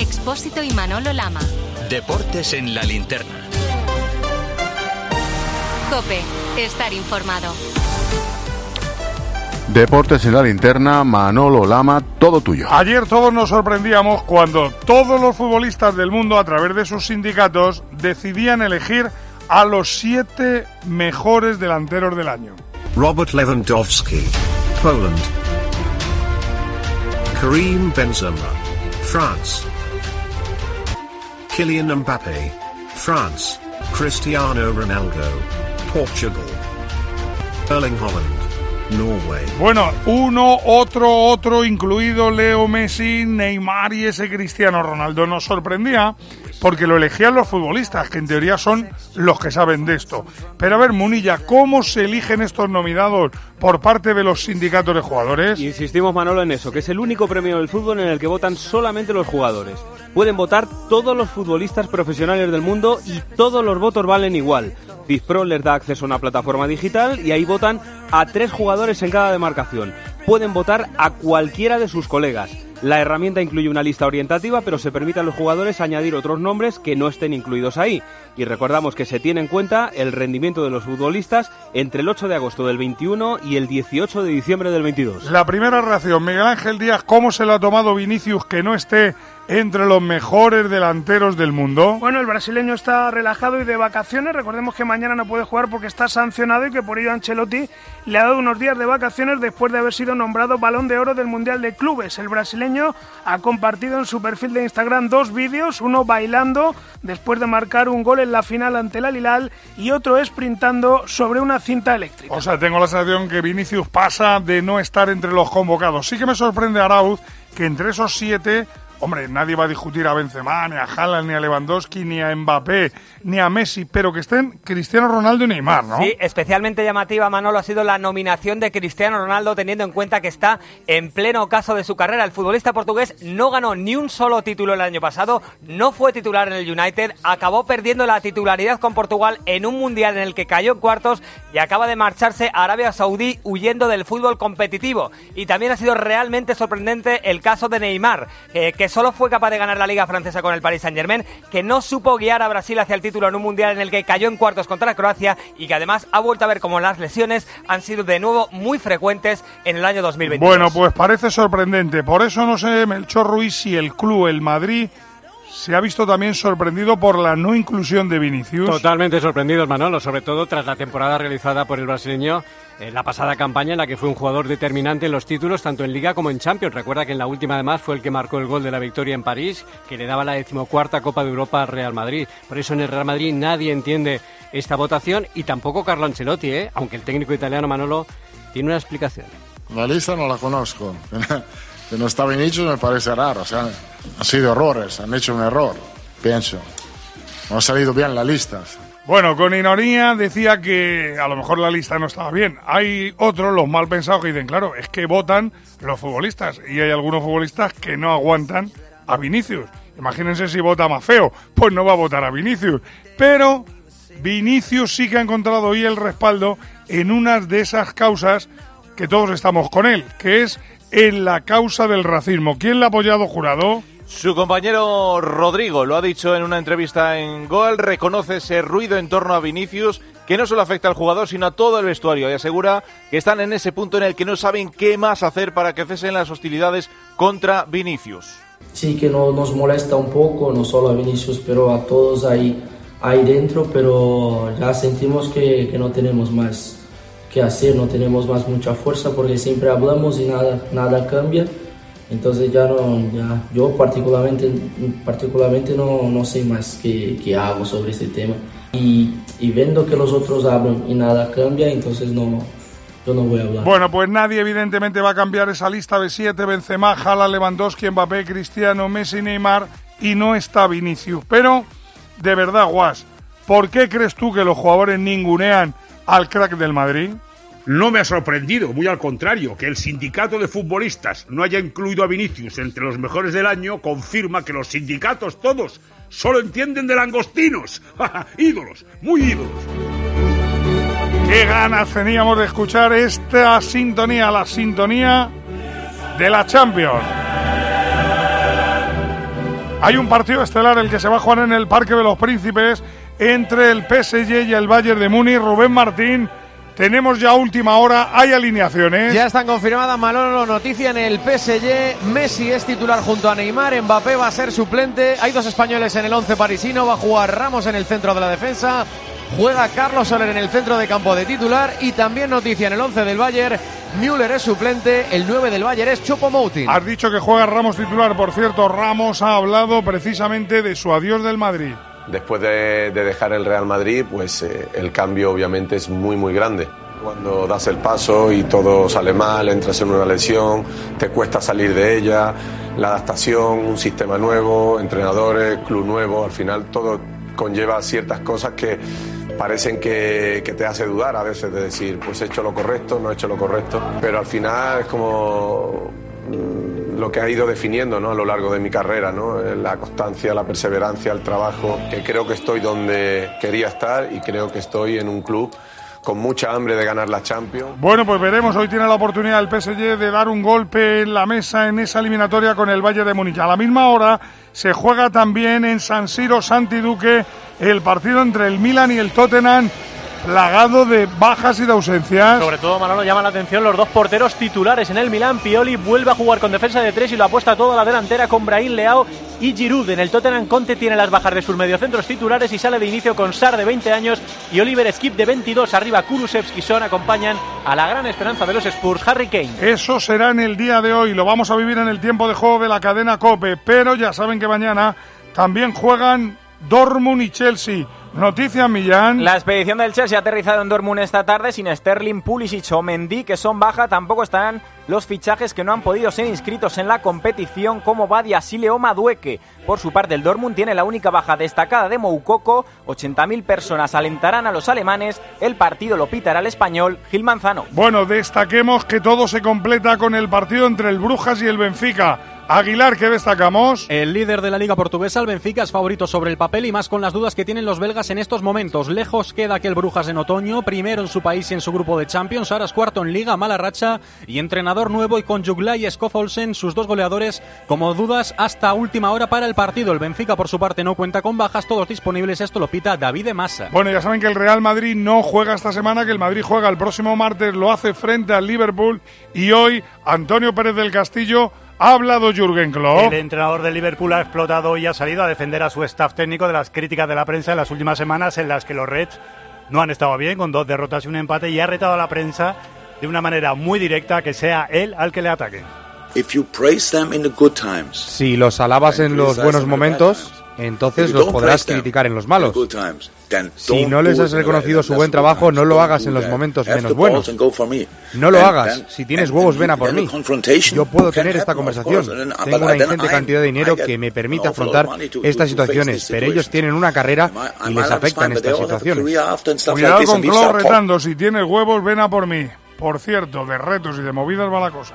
Expósito y Manolo Lama. Deportes en la linterna. Cope, estar informado. Deportes en la linterna, Manolo Lama, todo tuyo. Ayer todos nos sorprendíamos cuando todos los futbolistas del mundo, a través de sus sindicatos, decidían elegir a los siete mejores delanteros del año. Robert Lewandowski, Poland. Karim Benzema, France. Kylian Mbappe, France. Cristiano Ronaldo, Portugal. Erling Holland, Norway. Bueno, uno, otro, otro, incluido Leo Messi, Neymar y ese Cristiano Ronaldo. Nos sorprendía porque lo elegían los futbolistas, que en teoría son los que saben de esto. Pero a ver, Munilla, ¿cómo se eligen estos nominados por parte de los sindicatos de jugadores? Insistimos, Manolo, en eso, que es el único premio del fútbol en el que votan solamente los jugadores. Pueden votar todos los futbolistas profesionales del mundo y todos los votos valen igual. FIFPro les da acceso a una plataforma digital y ahí votan a tres jugadores en cada demarcación. Pueden votar a cualquiera de sus colegas. La herramienta incluye una lista orientativa, pero se permite a los jugadores añadir otros nombres que no estén incluidos ahí. Y recordamos que se tiene en cuenta el rendimiento de los futbolistas entre el 8 de agosto del 21 y el 18 de diciembre del 22. La primera reacción, Miguel Ángel Díaz, ¿cómo se lo ha tomado Vinicius que no esté entre los mejores delanteros del mundo? Bueno, el brasileño está relajado y de vacaciones. Recordemos que mañana no puede jugar porque está sancionado y que por ello Ancelotti le ha dado unos días de vacaciones después de haber sido nombrado balón de oro del Mundial de Clubes. El brasileño ha compartido en su perfil de Instagram dos vídeos, uno bailando después de marcar un gol en la final ante el Alilal y otro sprintando sobre una cinta eléctrica. O sea, tengo la sensación que Vinicius pasa de no estar entre los convocados. Sí que me sorprende Arauz que entre esos siete Hombre, nadie va a discutir a Benzema, ni a Haaland, ni a Lewandowski, ni a Mbappé, ni a Messi, pero que estén Cristiano Ronaldo y Neymar, ¿no? Sí, especialmente llamativa, Manolo, ha sido la nominación de Cristiano Ronaldo, teniendo en cuenta que está en pleno caso de su carrera. El futbolista portugués no ganó ni un solo título el año pasado, no fue titular en el United, acabó perdiendo la titularidad con Portugal en un mundial en el que cayó en cuartos y acaba de marcharse a Arabia Saudí huyendo del fútbol competitivo. Y también ha sido realmente sorprendente el caso de Neymar, eh, que solo fue capaz de ganar la Liga Francesa con el Paris Saint-Germain, que no supo guiar a Brasil hacia el título en un mundial en el que cayó en cuartos contra Croacia y que además ha vuelto a ver cómo las lesiones han sido de nuevo muy frecuentes en el año 2022. Bueno, pues parece sorprendente. Por eso no sé, Melchor Ruiz, si el club, el Madrid, se ha visto también sorprendido por la no inclusión de Vinicius. Totalmente sorprendido, Manolo, sobre todo tras la temporada realizada por el brasileño en la pasada campaña en la que fue un jugador determinante en los títulos tanto en Liga como en Champions. Recuerda que en la última además fue el que marcó el gol de la victoria en París, que le daba la decimocuarta Copa de Europa al Real Madrid. Por eso en el Real Madrid nadie entiende esta votación y tampoco Carlo Ancelotti, ¿eh? aunque el técnico italiano Manolo tiene una explicación. La lista no la conozco. Que no está Vinicius me parece raro. O sea, han sido errores, han hecho un error, pienso. No ha salido bien la lista. Bueno, con ironía decía que a lo mejor la lista no estaba bien. Hay otros, los mal pensados, que dicen, claro, es que votan los futbolistas. Y hay algunos futbolistas que no aguantan a Vinicius. Imagínense si vota más feo, pues no va a votar a Vinicius. Pero Vinicius sí que ha encontrado hoy el respaldo en una de esas causas que todos estamos con él, que es en la causa del racismo. ¿Quién la ha apoyado, jurado? Su compañero Rodrigo lo ha dicho en una entrevista en Goal, reconoce ese ruido en torno a Vinicius que no solo afecta al jugador sino a todo el vestuario y asegura que están en ese punto en el que no saben qué más hacer para que cesen las hostilidades contra Vinicius. Sí que no, nos molesta un poco, no solo a Vinicius, pero a todos ahí, ahí dentro, pero ya sentimos que, que no tenemos más que hacer, no tenemos más mucha fuerza porque siempre hablamos y nada, nada cambia. Entonces ya no, ya, yo particularmente, particularmente no, no sé más qué, qué, hago sobre este tema. Y, y viendo que los otros hablan y nada cambia, entonces no, yo no voy a hablar. Bueno, pues nadie evidentemente va a cambiar esa lista de siete, Benzema, Jala, Lewandowski, Mbappé, Cristiano, Messi, Neymar y no está Vinicius. Pero, de verdad, Guas, ¿por qué crees tú que los jugadores ningunean al crack del Madrid? No me ha sorprendido, muy al contrario, que el sindicato de futbolistas no haya incluido a Vinicius entre los mejores del año confirma que los sindicatos todos solo entienden de langostinos. ídolos, muy ídolos. Qué ganas teníamos de escuchar esta sintonía, la sintonía de la Champions. Hay un partido estelar el que se va a jugar en el Parque de los Príncipes entre el PSG y el Bayern de Múnich. Rubén Martín, tenemos ya última hora, hay alineaciones. Ya están confirmadas Manolo noticia en el PSG. Messi es titular junto a Neymar, Mbappé va a ser suplente. Hay dos españoles en el 11 parisino, va a jugar Ramos en el centro de la defensa. Juega Carlos Soler en el centro de campo de titular y también noticia en el 11 del Bayern, Müller es suplente, el 9 del Bayern es Chopo Moutin. Has dicho que juega Ramos titular, por cierto, Ramos ha hablado precisamente de su adiós del Madrid. Después de, de dejar el Real Madrid, pues eh, el cambio obviamente es muy muy grande. Cuando das el paso y todo sale mal, entras en una lesión, te cuesta salir de ella, la adaptación, un sistema nuevo, entrenadores, club nuevo, al final todo conlleva ciertas cosas que parecen que, que te hace dudar a veces de decir, pues he hecho lo correcto, no he hecho lo correcto, pero al final es como lo que ha ido definiendo ¿no? a lo largo de mi carrera, ¿no? Eh, la constancia, la perseverancia, el trabajo, que creo que estoy donde quería estar y creo que estoy en un club con mucha hambre de ganar la Champions. Bueno, pues veremos. Hoy tiene la oportunidad el PSG de dar un golpe en la mesa en esa eliminatoria con el Valle de Múnich. A la misma hora se juega también en San Siro Santi Duque el partido entre el Milan y el Tottenham plagado de bajas y de ausencias. Sobre todo, Manolo, llama la atención los dos porteros titulares en el Milán. Pioli vuelve a jugar con defensa de tres y lo apuesta toda la delantera con Brahim Leao y Giroud. En el Tottenham Conte tiene las bajas de sus mediocentros titulares y sale de inicio con Sar de 20 años y Oliver Skip de 22. Arriba Kulusevski y Son acompañan a la gran esperanza de los Spurs, Harry Kane. Eso será en el día de hoy. Lo vamos a vivir en el tiempo de juego de la cadena Cope. Pero ya saben que mañana también juegan Dortmund y Chelsea. Noticia Millán. La expedición del Chelsea ha aterrizado en Dortmund esta tarde sin Sterling, Pulisic o Mendy, que son baja. Tampoco estarán los fichajes que no han podido ser inscritos en la competición, como Badia Sile o Madueque. Por su parte, el Dortmund tiene la única baja destacada de Moukoko. 80.000 personas alentarán a los alemanes. El partido lo pitará el español Gil Manzano. Bueno, destaquemos que todo se completa con el partido entre el Brujas y el Benfica. Aguilar, ¿qué destacamos? El líder de la Liga Portuguesa, el Benfica, es favorito sobre el papel y más con las dudas que tienen los belgas en estos momentos. Lejos queda aquel Brujas en otoño, primero en su país y en su grupo de Champions, ahora es cuarto en Liga, mala racha y entrenador nuevo y con Jugla y Skoff Olsen, sus dos goleadores, como dudas hasta última hora para el partido. El Benfica, por su parte, no cuenta con bajas, todos disponibles. Esto lo pita David de Massa. Bueno, ya saben que el Real Madrid no juega esta semana, que el Madrid juega el próximo martes, lo hace frente al Liverpool y hoy Antonio Pérez del Castillo ha hablado Jürgen Klopp. El entrenador del Liverpool ha explotado y ha salido a defender a su staff técnico de las críticas de la prensa en las últimas semanas en las que los Reds no han estado bien, con dos derrotas y un empate, y ha retado a la prensa de una manera muy directa que sea él al que le ataque. Si los alabas en los buenos momentos, entonces los podrás criticar en los malos. Si no les has reconocido su buen trabajo, no lo hagas en los momentos menos buenos. No lo hagas. Si tienes huevos, ven a por mí. Yo puedo tener esta conversación. Tengo una ingente cantidad de dinero que me permite afrontar estas situaciones, pero ellos tienen una carrera y les afectan estas situaciones. Cuidado con Klopp retando. Si tienes huevos, ven a por mí. Por cierto, de retos y de movidas va la cosa.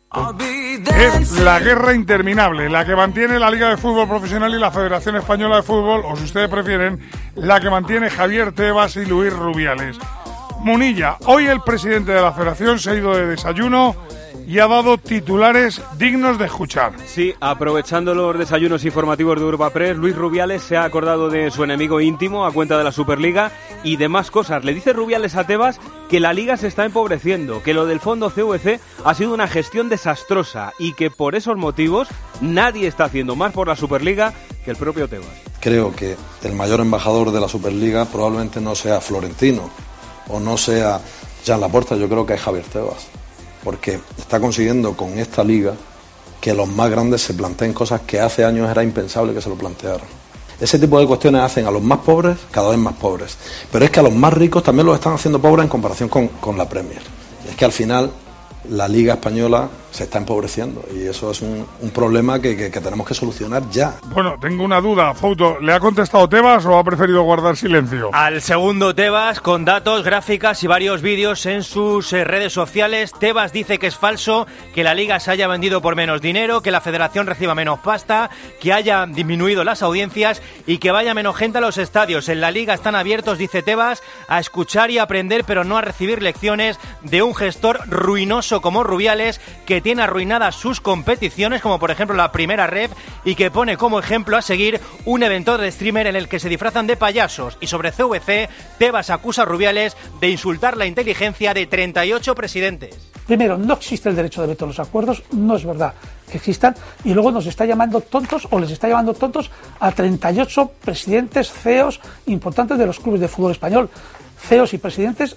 Es la guerra interminable, la que mantiene la Liga de Fútbol Profesional y la Federación Española de Fútbol, o si ustedes prefieren, la que mantiene Javier Tebas y Luis Rubiales. Munilla, hoy el presidente de la Federación se ha ido de desayuno y ha dado titulares dignos de escuchar. Sí, aprovechando los desayunos informativos de Europa Press, Luis Rubiales se ha acordado de su enemigo íntimo a cuenta de la Superliga y de más cosas. Le dice Rubiales a Tebas que la liga se está empobreciendo, que lo del fondo CVC ha sido una gestión desastrosa y que por esos motivos nadie está haciendo más por la Superliga que el propio Tebas. Creo que el mayor embajador de la Superliga probablemente no sea Florentino o no sea Jean Laporta, yo creo que es Javier Tebas porque está consiguiendo con esta liga que los más grandes se planteen cosas que hace años era impensable que se lo plantearan. Ese tipo de cuestiones hacen a los más pobres cada vez más pobres, pero es que a los más ricos también los están haciendo pobres en comparación con, con la Premier. Es que al final la liga española se está empobreciendo y eso es un, un problema que, que- que tenemos que solucionar ya. Bueno, tengo una duda, Fouto. ¿Le ha contestado Tebas o ha preferido guardar silencio? Al segundo Tebas, con datos, gráficas y varios vídeos en sus eh, redes sociales, Tebas dice que es falso, que la liga se haya vendido por menos dinero, que la federación reciba menos pasta, que haya disminuido las audiencias y que vaya menos gente a los estadios. En la liga están abiertos, dice Tebas, a escuchar y aprender, pero no a recibir lecciones de un gestor ruinoso como Rubiales, que tiene arruinadas sus competiciones, como por ejemplo la primera red, y que pone como ejemplo a seguir un evento de streamer en el que se disfrazan de payasos. Y sobre CVC, Tebas acusa a Rubiales de insultar la inteligencia de 38 presidentes. Primero, no existe el derecho de veto a los acuerdos, no es verdad que existan, y luego nos está llamando tontos o les está llamando tontos a 38 presidentes, CEOs importantes de los clubes de fútbol español, CEOs y presidentes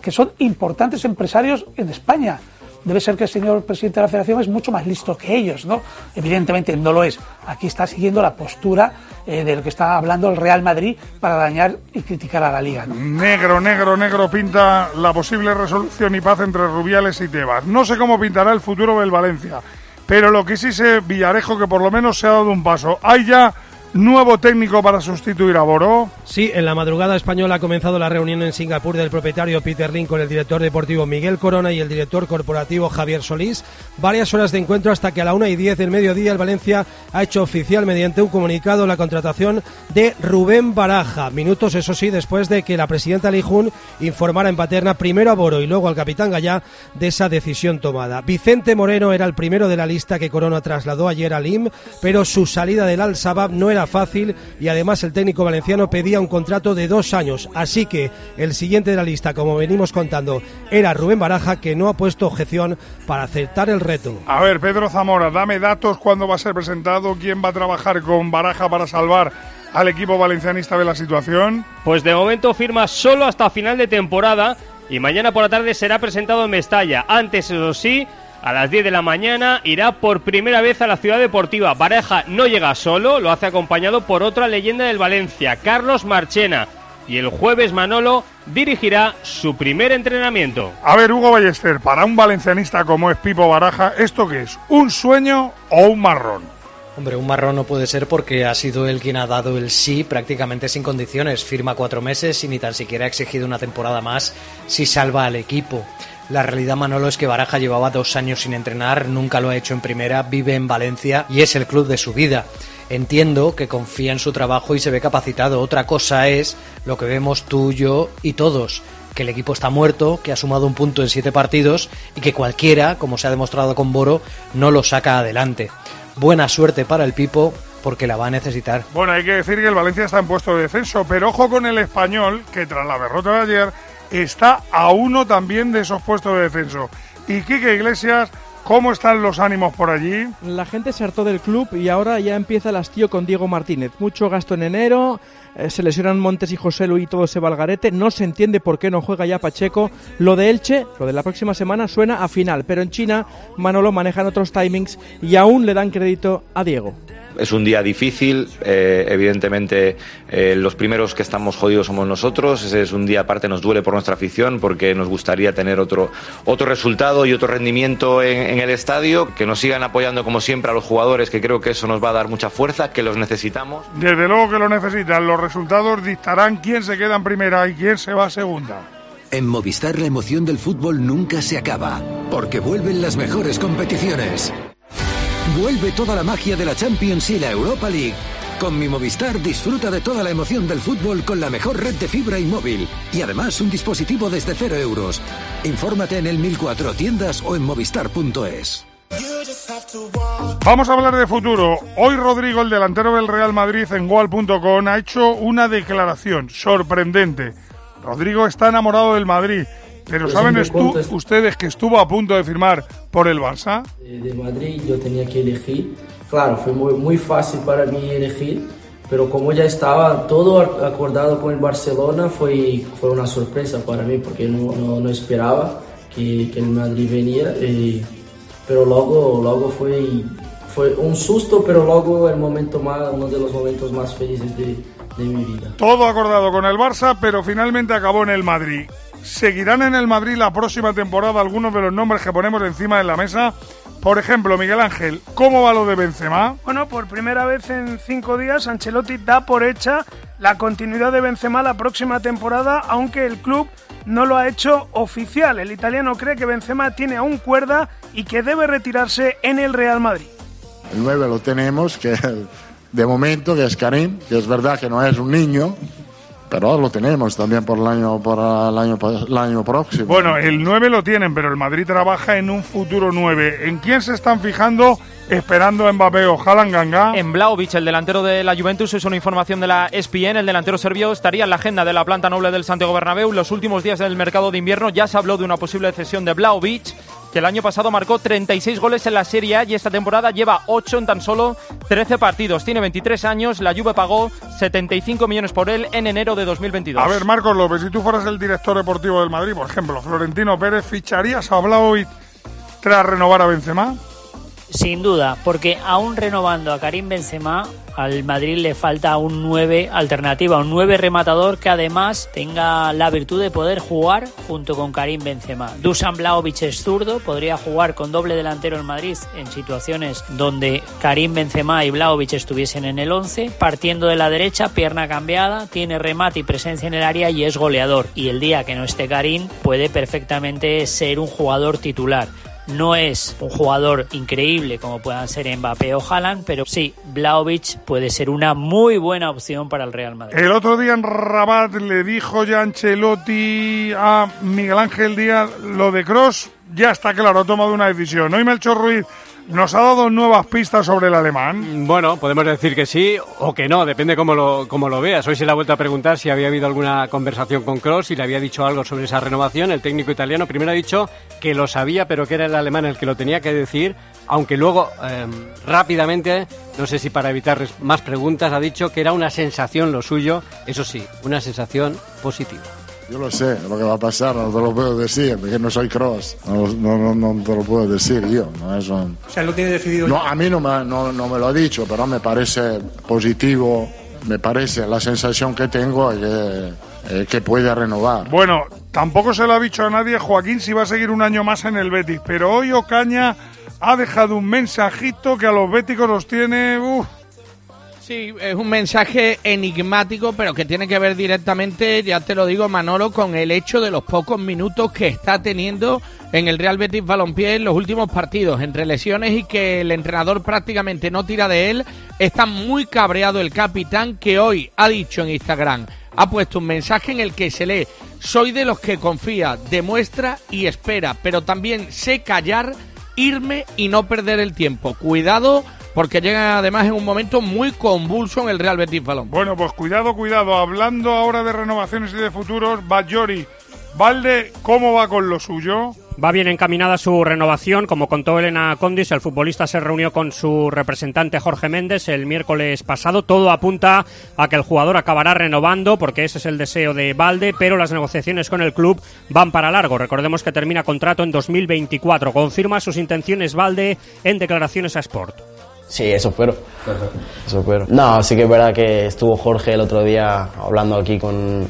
que son importantes empresarios en España. Debe ser que el señor presidente de la federación es mucho más listo que ellos, ¿no? Evidentemente no lo es. Aquí está siguiendo la postura eh, de lo que está hablando el Real Madrid para dañar y criticar a la liga. Negro, negro, negro pinta la posible resolución y paz entre Rubiales y Tebas. No sé cómo pintará el futuro del Valencia, pero lo que sí sé, Villarejo, que por lo menos se ha dado un paso. Hay ya nuevo técnico para sustituir a Boró. Sí, en la madrugada española ha comenzado la reunión en Singapur del propietario Peter Lin con el director deportivo Miguel Corona y el director corporativo Javier Solís. Varias horas de encuentro hasta que a la 1 y 10 del mediodía el Valencia ha hecho oficial mediante un comunicado la contratación de Rubén Baraja. Minutos, eso sí, después de que la presidenta Lijun informara en paterna primero a Boro y luego al capitán Gallá de esa decisión tomada. Vicente Moreno era el primero de la lista que Corona trasladó ayer al IM, pero su salida del Al Sabab no era fácil y además el técnico valenciano pedía un contrato de dos años. Así que el siguiente de la lista, como venimos contando, era Rubén Baraja, que no ha puesto objeción para aceptar el reto. A ver, Pedro Zamora, dame datos, cuándo va a ser presentado, quién va a trabajar con Baraja para salvar al equipo valencianista de la situación. Pues de momento firma solo hasta final de temporada y mañana por la tarde será presentado en Mestalla. Antes, eso sí, a las 10 de la mañana irá por primera vez a la ciudad deportiva. Baraja no llega solo, lo hace acompañado por otra leyenda del Valencia, Carlos Marchena. Y el jueves Manolo dirigirá su primer entrenamiento. A ver, Hugo Ballester, para un valencianista como es Pipo Baraja, ¿esto qué es? ¿Un sueño o un marrón? Hombre, un marrón no puede ser porque ha sido él quien ha dado el sí prácticamente sin condiciones. Firma cuatro meses y ni tan siquiera ha exigido una temporada más si salva al equipo. La realidad, Manolo, es que Baraja llevaba dos años sin entrenar, nunca lo ha hecho en primera, vive en Valencia y es el club de su vida. Entiendo que confía en su trabajo y se ve capacitado. Otra cosa es lo que vemos tú, yo y todos, que el equipo está muerto, que ha sumado un punto en siete partidos y que cualquiera, como se ha demostrado con Boro, no lo saca adelante. Buena suerte para el Pipo porque la va a necesitar. Bueno, hay que decir que el Valencia está en puesto de descenso, pero ojo con el español, que tras la derrota de ayer está a uno también de esos puestos de descenso. Y Quique Iglesias, ¿cómo están los ánimos por allí? La gente se hartó del club y ahora ya empieza el hastío con Diego Martínez. Mucho gasto en enero, eh, se lesionan Montes y José Luis y todo se va al garete. No se entiende por qué no juega ya Pacheco. Lo de Elche, lo de la próxima semana, suena a final. Pero en China, Manolo manejan otros timings y aún le dan crédito a Diego. Es un día difícil, eh, evidentemente eh, los primeros que estamos jodidos somos nosotros, ese es un día aparte nos duele por nuestra afición porque nos gustaría tener otro, otro resultado y otro rendimiento en, en el estadio, que nos sigan apoyando como siempre a los jugadores, que creo que eso nos va a dar mucha fuerza, que los necesitamos. Desde luego que lo necesitan, los resultados dictarán quién se queda en primera y quién se va a segunda. En Movistar la emoción del fútbol nunca se acaba, porque vuelven las mejores competiciones. Vuelve toda la magia de la Champions y la Europa League. Con mi Movistar disfruta de toda la emoción del fútbol con la mejor red de fibra y móvil. Y además un dispositivo desde cero euros. Infórmate en el 1004 tiendas o en movistar.es. Vamos a hablar de futuro. Hoy Rodrigo, el delantero del Real Madrid en Wall.com, ha hecho una declaración sorprendente. Rodrigo está enamorado del Madrid, pero Pues ¿saben estu- ustedes que estuvo a punto de firmar por el Barça? de Madrid yo tenía que elegir. Claro, fue muy, muy fácil para mí elegir, pero como ya estaba todo ac- acordado con el Barcelona, fue, fue una sorpresa para mí porque no, no, no esperaba que, que el Madrid venía. eh, pero luego, luego fue, fue un susto, pero luego el momento más, uno de los momentos más felices de, de mi vida. Todo acordado con el Barça, pero finalmente acabó en el Madrid. ¿Seguirán en el Madrid la próxima temporada algunos de los nombres que ponemos encima de la mesa? Por ejemplo, Miguel Ángel, ¿cómo va lo de Benzema? Bueno, por primera vez en cinco días, Ancelotti da por hecha la continuidad de Benzema la próxima temporada, aunque el club no lo ha hecho oficial. El italiano cree que Benzema tiene aún cuerda y que debe retirarse en el Real Madrid. El 9 lo tenemos, que de momento, que es Karim, que es verdad que no es un niño, pero lo tenemos también por el año, por el año, el año próximo. Bueno, el 9 lo tienen, pero el Madrid trabaja en un futuro 9. ¿En quién se están fijando esperando a Mbappé o Haaland Ganga. En Blaovic, el delantero de la Juventus, es una información de la ESPN. El delantero serbio estaría en la agenda de la planta noble del Santiago Bernabéu. Los últimos días del mercado de invierno ya se habló de una posible cesión de Blaovic, que el año pasado marcó 36 goles en la Serie A y esta temporada lleva 8 en tan solo 13 partidos. Tiene 23 años, la Juve pagó 75 millones por él en enero de 2022. A ver, Marcos López, si tú fueras el director deportivo del Madrid, por ejemplo, Florentino Pérez, ¿ficharías a Blaovic tras renovar a Benzema? Sin duda, porque aún renovando a Karim Benzema, al Madrid le falta un 9 alternativa, un 9 rematador que además tenga la virtud de poder jugar junto con Karim Benzema. Dusan Blaovic es zurdo, podría jugar con doble delantero en Madrid en situaciones donde Karim Benzema y Blaovic estuviesen en el 11, partiendo de la derecha, pierna cambiada, tiene remate y presencia en el área y es goleador. Y el día que no esté Karim puede perfectamente ser un jugador titular. No es un jugador increíble como puedan ser Mbappé o Haaland, pero sí, Blaovic puede ser una muy buena opción para el Real Madrid. El otro día en Rabat le dijo ya Ancelotti a Miguel Ángel Díaz lo de Cross, ya está claro, ha tomado una decisión. ¿No? Y Melchor Ruiz ¿Nos ha dado nuevas pistas sobre el alemán? Bueno, podemos decir que sí o que no, depende cómo lo, cómo lo veas. Hoy se le ha vuelto a preguntar si había habido alguna conversación con Cross y le había dicho algo sobre esa renovación. El técnico italiano primero ha dicho que lo sabía, pero que era el alemán el que lo tenía que decir, aunque luego eh, rápidamente, no sé si para evitar más preguntas, ha dicho que era una sensación lo suyo, eso sí, una sensación positiva. Yo lo sé, lo que va a pasar, no te lo puedo decir, porque no soy cross. No, no, no, te lo puedo decir yo. No es O sea, lo tiene decidido. No, a mí no me, no, no me lo ha dicho, pero me parece positivo, me parece la sensación que tengo que, eh, que puede renovar. Bueno, tampoco se lo ha dicho a nadie Joaquín si va a seguir un año más en el Betis, pero hoy Ocaña ha dejado un mensajito que a los béticos los tiene... Sí, es un mensaje enigmático, pero que tiene que ver directamente, ya te lo digo, Manolo, con el hecho de los pocos minutos que está teniendo en el Real Betis Balompié en los últimos partidos, entre lesiones y que el entrenador prácticamente no tira de él. Está muy cabreado el capitán que hoy ha dicho en Instagram, ha puesto un mensaje en el que se lee, soy de los que confía, demuestra y espera, pero también sé callar, irme y no perder el tiempo. Cuidado porque llega además en un momento muy convulso en el Real Betis Balón. Bueno, pues cuidado, cuidado. Hablando ahora de renovaciones y de futuros, Bajori, Valde, ¿cómo va con lo suyo? Va bien encaminada su renovación. Como contó Elena Condis, el futbolista se reunió con su representante Jorge Méndez el miércoles pasado. Todo apunta a que el jugador acabará renovando, porque ese es el deseo de Valde, pero las negociaciones con el club van para largo. Recordemos que termina contrato en 2024. Confirma sus intenciones Valde en declaraciones a Sport. Sí, eso espero. Eso espero. No, sí que es verdad que estuvo Jorge el otro día hablando aquí con,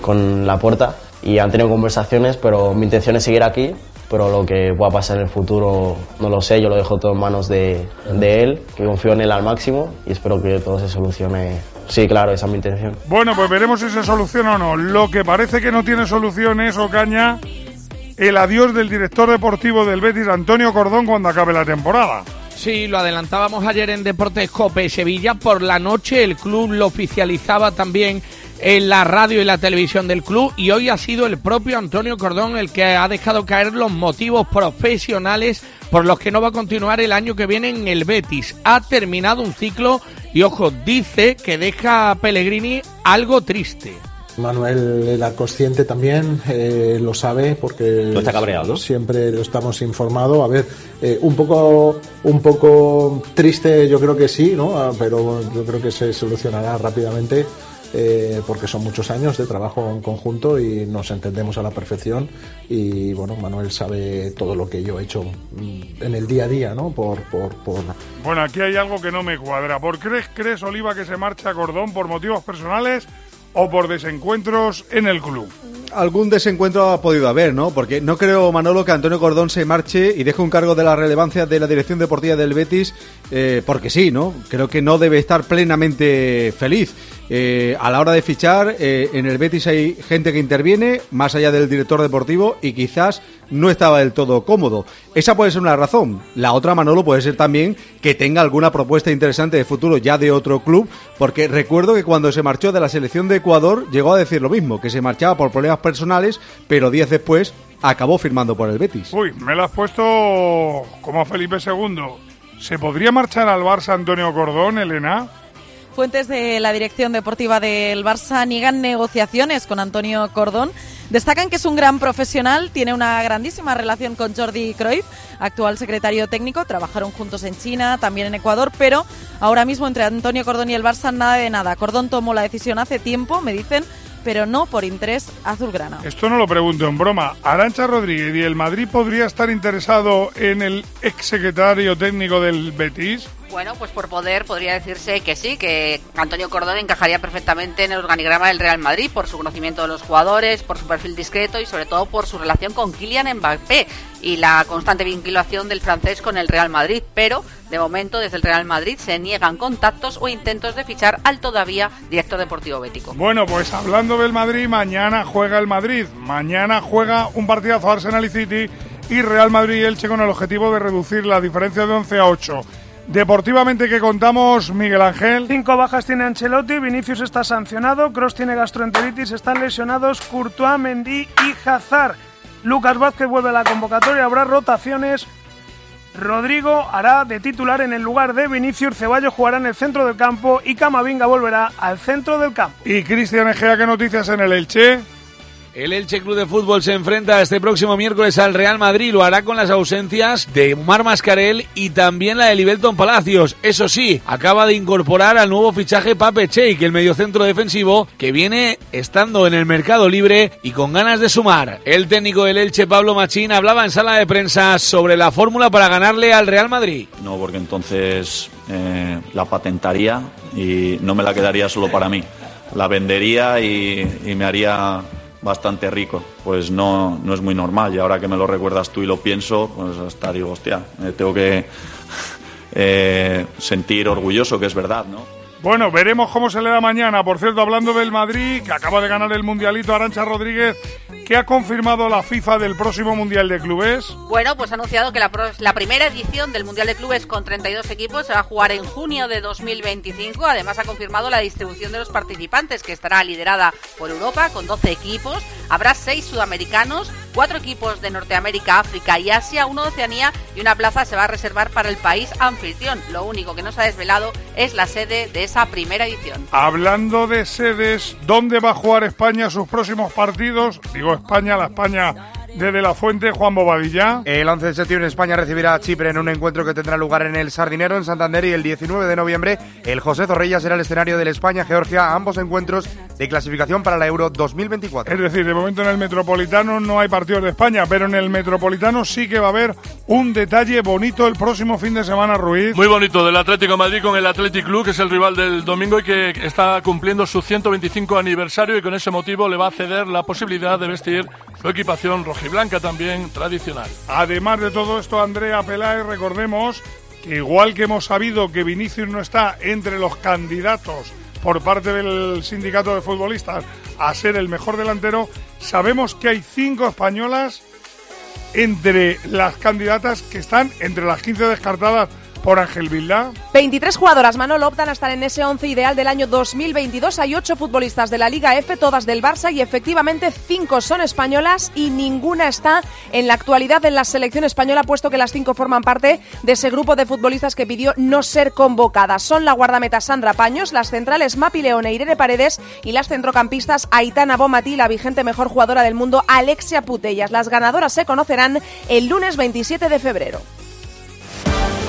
con la puerta y han tenido conversaciones, pero mi intención es seguir aquí, pero lo que pueda pasar en el futuro no lo sé, yo lo dejo todo en manos de, de él, que confío en él al máximo y espero que todo se solucione. Sí, claro, esa es mi intención. Bueno, pues veremos si se soluciona o no. Lo que parece que no tiene solución es Ocaña el adiós del director deportivo del Betis, Antonio Cordón, cuando acabe la temporada. Sí, lo adelantábamos ayer en Deportes Cope Sevilla. Por la noche el club lo oficializaba también en la radio y la televisión del club y hoy ha sido el propio Antonio Cordón el que ha dejado caer los motivos profesionales por los que no va a continuar el año que viene en el Betis. Ha terminado un ciclo y ojo, dice que deja a Pellegrini algo triste. Manuel era consciente también, eh, lo sabe porque está cabreado, siempre lo estamos informado. A ver, eh, un poco, un poco triste, yo creo que sí, ¿no? Ah, pero yo creo que se solucionará rápidamente. Eh, porque son muchos años de trabajo en conjunto y nos entendemos a la perfección y bueno, Manuel sabe todo lo que yo he hecho mm, en el día a día, ¿no? Por, por, por... Bueno, aquí hay algo que no me cuadra. ¿Por qué crees, Oliva, que se marcha a Cordón por motivos personales o por desencuentros en el club? algún desencuentro ha podido haber, ¿no? Porque no creo, Manolo, que Antonio Cordón se marche y deje un cargo de la relevancia de la dirección deportiva del Betis, eh, porque sí, ¿no? Creo que no debe estar plenamente feliz. Eh, a la hora de fichar, eh, en el Betis hay gente que interviene, más allá del director deportivo, y quizás no estaba del todo cómodo. Esa puede ser una razón. La otra, Manolo, puede ser también que tenga alguna propuesta interesante de futuro ya de otro club, porque recuerdo que cuando se marchó de la selección de Ecuador llegó a decir lo mismo, que se marchaba por problemas personales, pero días después acabó firmando por el Betis. Uy, me lo has puesto como Felipe II. ¿Se podría marchar al Barça Antonio Cordón, Elena? Fuentes de la dirección deportiva del Barça niegan negociaciones con Antonio Cordón. Destacan que es un gran profesional, tiene una grandísima relación con Jordi Cruyff, actual secretario técnico. Trabajaron juntos en China, también en Ecuador, pero ahora mismo entre Antonio Cordón y el Barça nada de nada. Cordón tomó la decisión hace tiempo, me dicen, pero no por interés azulgrana. Esto no lo pregunto en broma. Arancha Rodríguez y el Madrid podría estar interesado en el exsecretario técnico del Betis. Bueno, pues por poder podría decirse que sí, que Antonio Cordón encajaría perfectamente en el organigrama del Real Madrid por su conocimiento de los jugadores, por su perfil discreto y sobre todo por su relación con Kylian Mbappé y la constante vinculación del francés con el Real Madrid. Pero de momento desde el Real Madrid se niegan contactos o intentos de fichar al todavía director deportivo bético. Bueno, pues hablando del Madrid, mañana juega el Madrid, mañana juega un partidazo Arsenal y City y Real Madrid y Elche con el objetivo de reducir la diferencia de 11 a 8. Deportivamente que contamos, Miguel Ángel. Cinco bajas tiene Ancelotti, Vinicius está sancionado, Cross tiene gastroenteritis, están lesionados Courtois, Mendy y Hazard. Lucas Vázquez vuelve a la convocatoria, habrá rotaciones. Rodrigo hará de titular en el lugar de Vinicius, Ceballos jugará en el centro del campo y Camavinga volverá al centro del campo. ¿Y Cristian Egea qué noticias en el Elche? El Elche Club de Fútbol se enfrenta este próximo miércoles al Real Madrid. Lo hará con las ausencias de Mar Mascarel y también la de Libelton Palacios. Eso sí, acaba de incorporar al nuevo fichaje Pape Cheik, el mediocentro defensivo, que viene estando en el mercado libre y con ganas de sumar. El técnico del Elche, Pablo Machín, hablaba en sala de prensa sobre la fórmula para ganarle al Real Madrid. No, porque entonces eh, la patentaría y no me la quedaría solo para mí. La vendería y me haría bastante rico. Pues no, no es muy normal y ahora que me lo recuerdas tú y lo pienso, pues hasta digo, hostia, me tengo que eh, sentir orgulloso que es verdad, ¿no? Bueno, veremos cómo se le da mañana. Por cierto, hablando del Madrid, que acaba de ganar el Mundialito, Arancha Rodríguez, ¿qué ha confirmado la FIFA del próximo Mundial de Clubes? Bueno, pues ha anunciado que la, primera edición del Mundial de Clubes con 32 equipos se va a jugar en junio de 2025. Además, ha confirmado la distribución de los participantes, que estará liderada por Europa con 12 equipos. Habrá 6 sudamericanos, 4 equipos de Norteamérica, África y Asia, uno de Oceanía y una plaza se va a reservar para el país anfitrión. Lo único que no se ha desvelado es la sede de esa primera edición. Hablando de sedes, ¿dónde va a jugar España sus próximos partidos? Digo España, la España desde la fuente, Juan Bobadilla. El 11 de septiembre España recibirá a Chipre en un encuentro que tendrá lugar en el Sardinero, en Santander, y el 19 de noviembre el José Zorrilla será el escenario del España-Georgia, ambos encuentros de clasificación para la Euro 2024. Es decir, de momento en el Metropolitano no hay partidos de España, pero en el Metropolitano sí que va a haber un detalle bonito el próximo fin de semana, Ruiz. Muy bonito, del Atlético de Madrid con el Athletic Club, que es el rival del domingo y que está cumpliendo su 125 aniversario y con ese motivo le va a ceder la posibilidad de vestir su equipación rojiblanca también tradicional. Además de todo esto, Andrea Peláez, recordemos que igual que hemos sabido que Vinicius no está entre los candidatos por parte del sindicato de futbolistas a ser el mejor delantero, sabemos que hay cinco españolas entre las candidatas que están entre las 15 descartadas por Ángel Vilda. 23 jugadoras, Manolo, optan a estar en ese 11 ideal del año 2022. Hay 8 futbolistas de la Liga F, todas del Barça, y efectivamente 5 son españolas y ninguna está en la actualidad en la selección española, puesto que las 5 forman parte de ese grupo de futbolistas que pidió no ser convocadas. Son la guardameta Sandra Paños, las centrales Mapi Leone e Irene Paredes y las centrocampistas Aitana Bomati, la vigente mejor jugadora del mundo Alexia Putellas. Las ganadoras se conocerán el lunes 27 de febrero.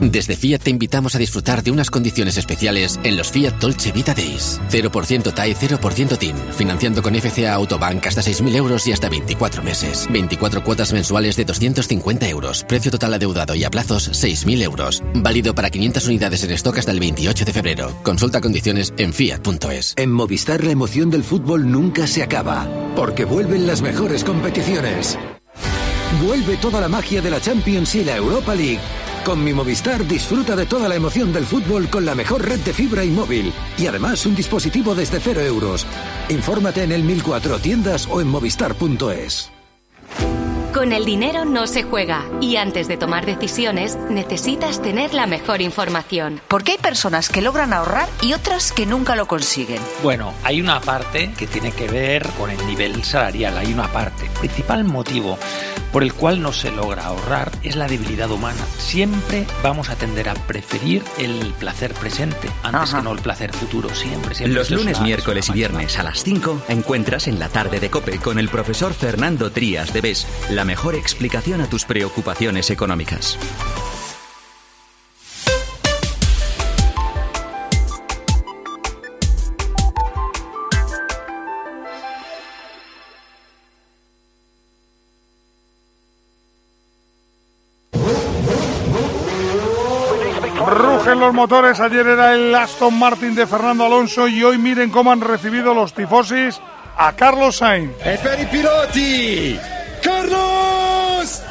Desde Fiat te invitamos a disfrutar de unas condiciones especiales en los Fiat Dolce Vita Days. 0% TAE, 0% TIN. Financiando con FCA Autobank hasta 6.000 euros y hasta 24 meses. 24 cuotas mensuales de 250 euros. Precio total adeudado y a plazos 6.000 euros. Válido para 500 unidades en stock hasta el 28 de febrero. Consulta condiciones en fiat.es. En Movistar la emoción del fútbol nunca se acaba. Porque vuelven las mejores competiciones. Vuelve toda la magia de la Champions y la Europa League. Con mi Movistar disfruta de toda la emoción del fútbol con la mejor red de fibra y móvil. Y además un dispositivo desde cero euros. Infórmate en el 1004 tiendas o en movistar.es. Con el dinero no se juega y antes de tomar decisiones necesitas tener la mejor información. Porque hay personas que logran ahorrar y otras que nunca lo consiguen. Bueno, hay una parte que tiene que ver con el nivel salarial, hay una parte. El principal motivo por el cual no se logra ahorrar es la debilidad humana. Siempre vamos a tender a preferir el placer presente antes que no el placer futuro, siempre. siempre. Los lunes, una- miércoles y viernes a las 5 encuentras en la tarde de Cope con el profesor Fernando Trías de BES la mejor explicación a tus preocupaciones económicas. Motores. Ayer era el Aston Martin de Fernando Alonso y hoy miren cómo han recibido los tifosis a Carlos Sainz. E per i piloti, Carlos!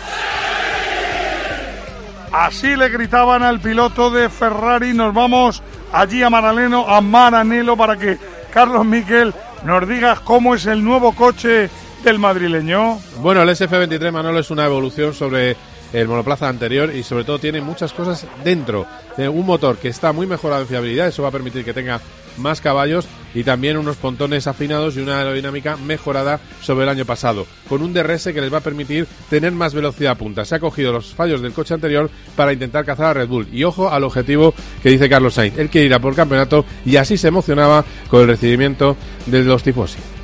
Así le gritaban al piloto de Ferrari. Nos vamos allí a Maranello, a Maranello para que Carlos Miquel nos diga cómo es el nuevo coche del madrileño. Bueno, el SF23 Manolo es una evolución sobre el monoplaza anterior y sobre todo tiene muchas cosas dentro. Eh, un motor que está muy mejorado en fiabilidad, eso va a permitir que tenga más caballos y también unos pontones afinados y una aerodinámica mejorada sobre el año pasado, con un DRS que les va a permitir tener más velocidad a punta. Se ha cogido los fallos del coche anterior para intentar cazar a Red Bull y ojo al objetivo que dice Carlos Sainz. Él quiere ir a por campeonato y así se emocionaba con el recibimiento de los tifosi.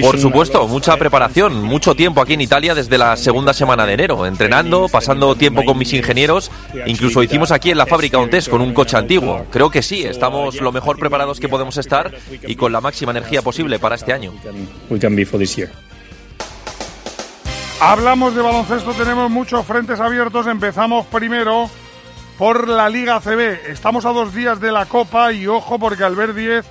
Por supuesto, mucha preparación, mucho tiempo aquí en Italia desde la segunda semana de enero, entrenando, pasando tiempo con mis ingenieros, incluso hicimos aquí en la fábrica un test con un coche antiguo. Creo que sí, estamos lo mejor preparados que podemos estar y con la máxima energía posible para este año. Hablamos de baloncesto, tenemos muchos frentes abiertos. Empezamos primero por la Liga CB. Estamos a dos días de la Copa y ojo porque Albert 10,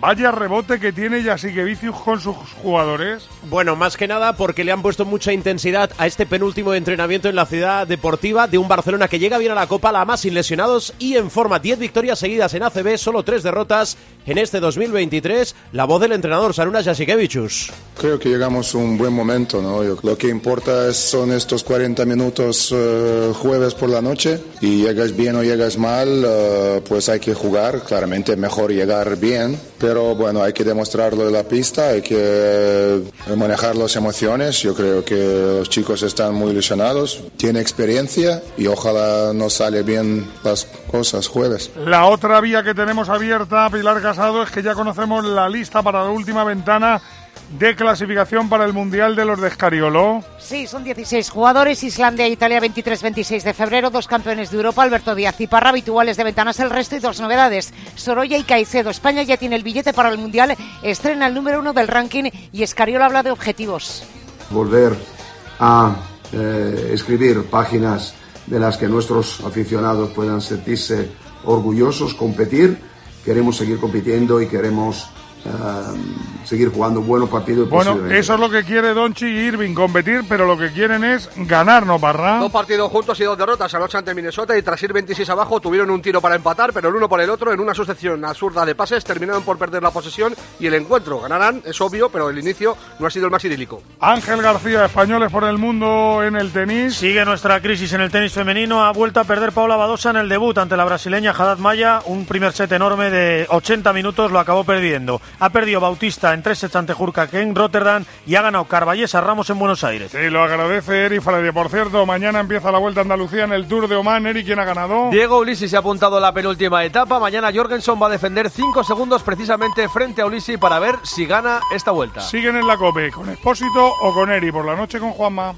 vaya rebote que tiene Jasikevicius con sus jugadores. Bueno, más que nada porque le han puesto mucha intensidad a este penúltimo entrenamiento en la ciudad deportiva de un Barcelona que llega bien a la Copa, la más sin lesionados y en forma. 10 victorias seguidas en ACB, solo 3 derrotas en este 2023. La voz del entrenador Saruna Jasikevicius. Creo que llegamos a un buen momento, ¿no? Yo- lo que importa son estos 40 minutos eh, jueves por la noche y llegas bien o llegas mal, eh, pues hay que jugar. Claramente mejor llegar bien, pero bueno, hay que demostrarlo en la pista, hay que eh, manejar las emociones. Yo creo que los chicos están muy ilusionados, tienen experiencia y ojalá nos sale bien las cosas jueves. La otra vía que tenemos abierta, Pilar Casado, es que ya conocemos la lista para la última ventana de clasificación para el Mundial de los de Escariolo. Sí, son 16 jugadores. Islandia e Italia 23-26 de febrero. Dos campeones de Europa, Alberto Díaz y Parra, habituales de ventanas el resto y dos novedades. Sorolla y Caicedo. España ya tiene el billete para el Mundial. Estrena el número uno del ranking y Escariolo habla de objetivos. volver a eh, escribir páginas de las que nuestros aficionados puedan sentirse orgullosos, competir. Queremos seguir compitiendo y queremos eh, seguir jugando buenos partidos. Bueno, eso es lo que quiere Donchi y Irving, competir, pero lo que quieren es ganarnos, Parra. Dos partidos juntos y dos derrotas anoche ante Minnesota y tras ir 26 abajo tuvieron un tiro para empatar, pero el uno por el otro en una sucesión absurda de pases terminaron por perder la posesión y el encuentro. Ganarán, es obvio, pero el inicio no ha sido el más idílico. Ángel García, españoles por el mundo en el tenis. Sigue nuestra crisis en el tenis femenino. Ha vuelto a perder Paula Badosa en el debut ante la brasileña Haddad Maya. Un primer set enorme de 80 minutos lo acabó perdiendo. Ha perdido Bautista en tres sets ante Jurka en Rotterdam y ha ganado Carballés a Ramos en Buenos Aires. Sí, lo agradece Eri Faladia. Por cierto, mañana empieza la Vuelta a Andalucía en el Tour de Oman. Eri, ¿quién ha ganado? Diego Ulisi se ha apuntado a la penúltima etapa. Mañana Jorgensen va a defender cinco segundos precisamente frente a Ulisi para ver si gana esta vuelta. Siguen en la COPE, con Espósito o con Eri. Por la noche con Juanma.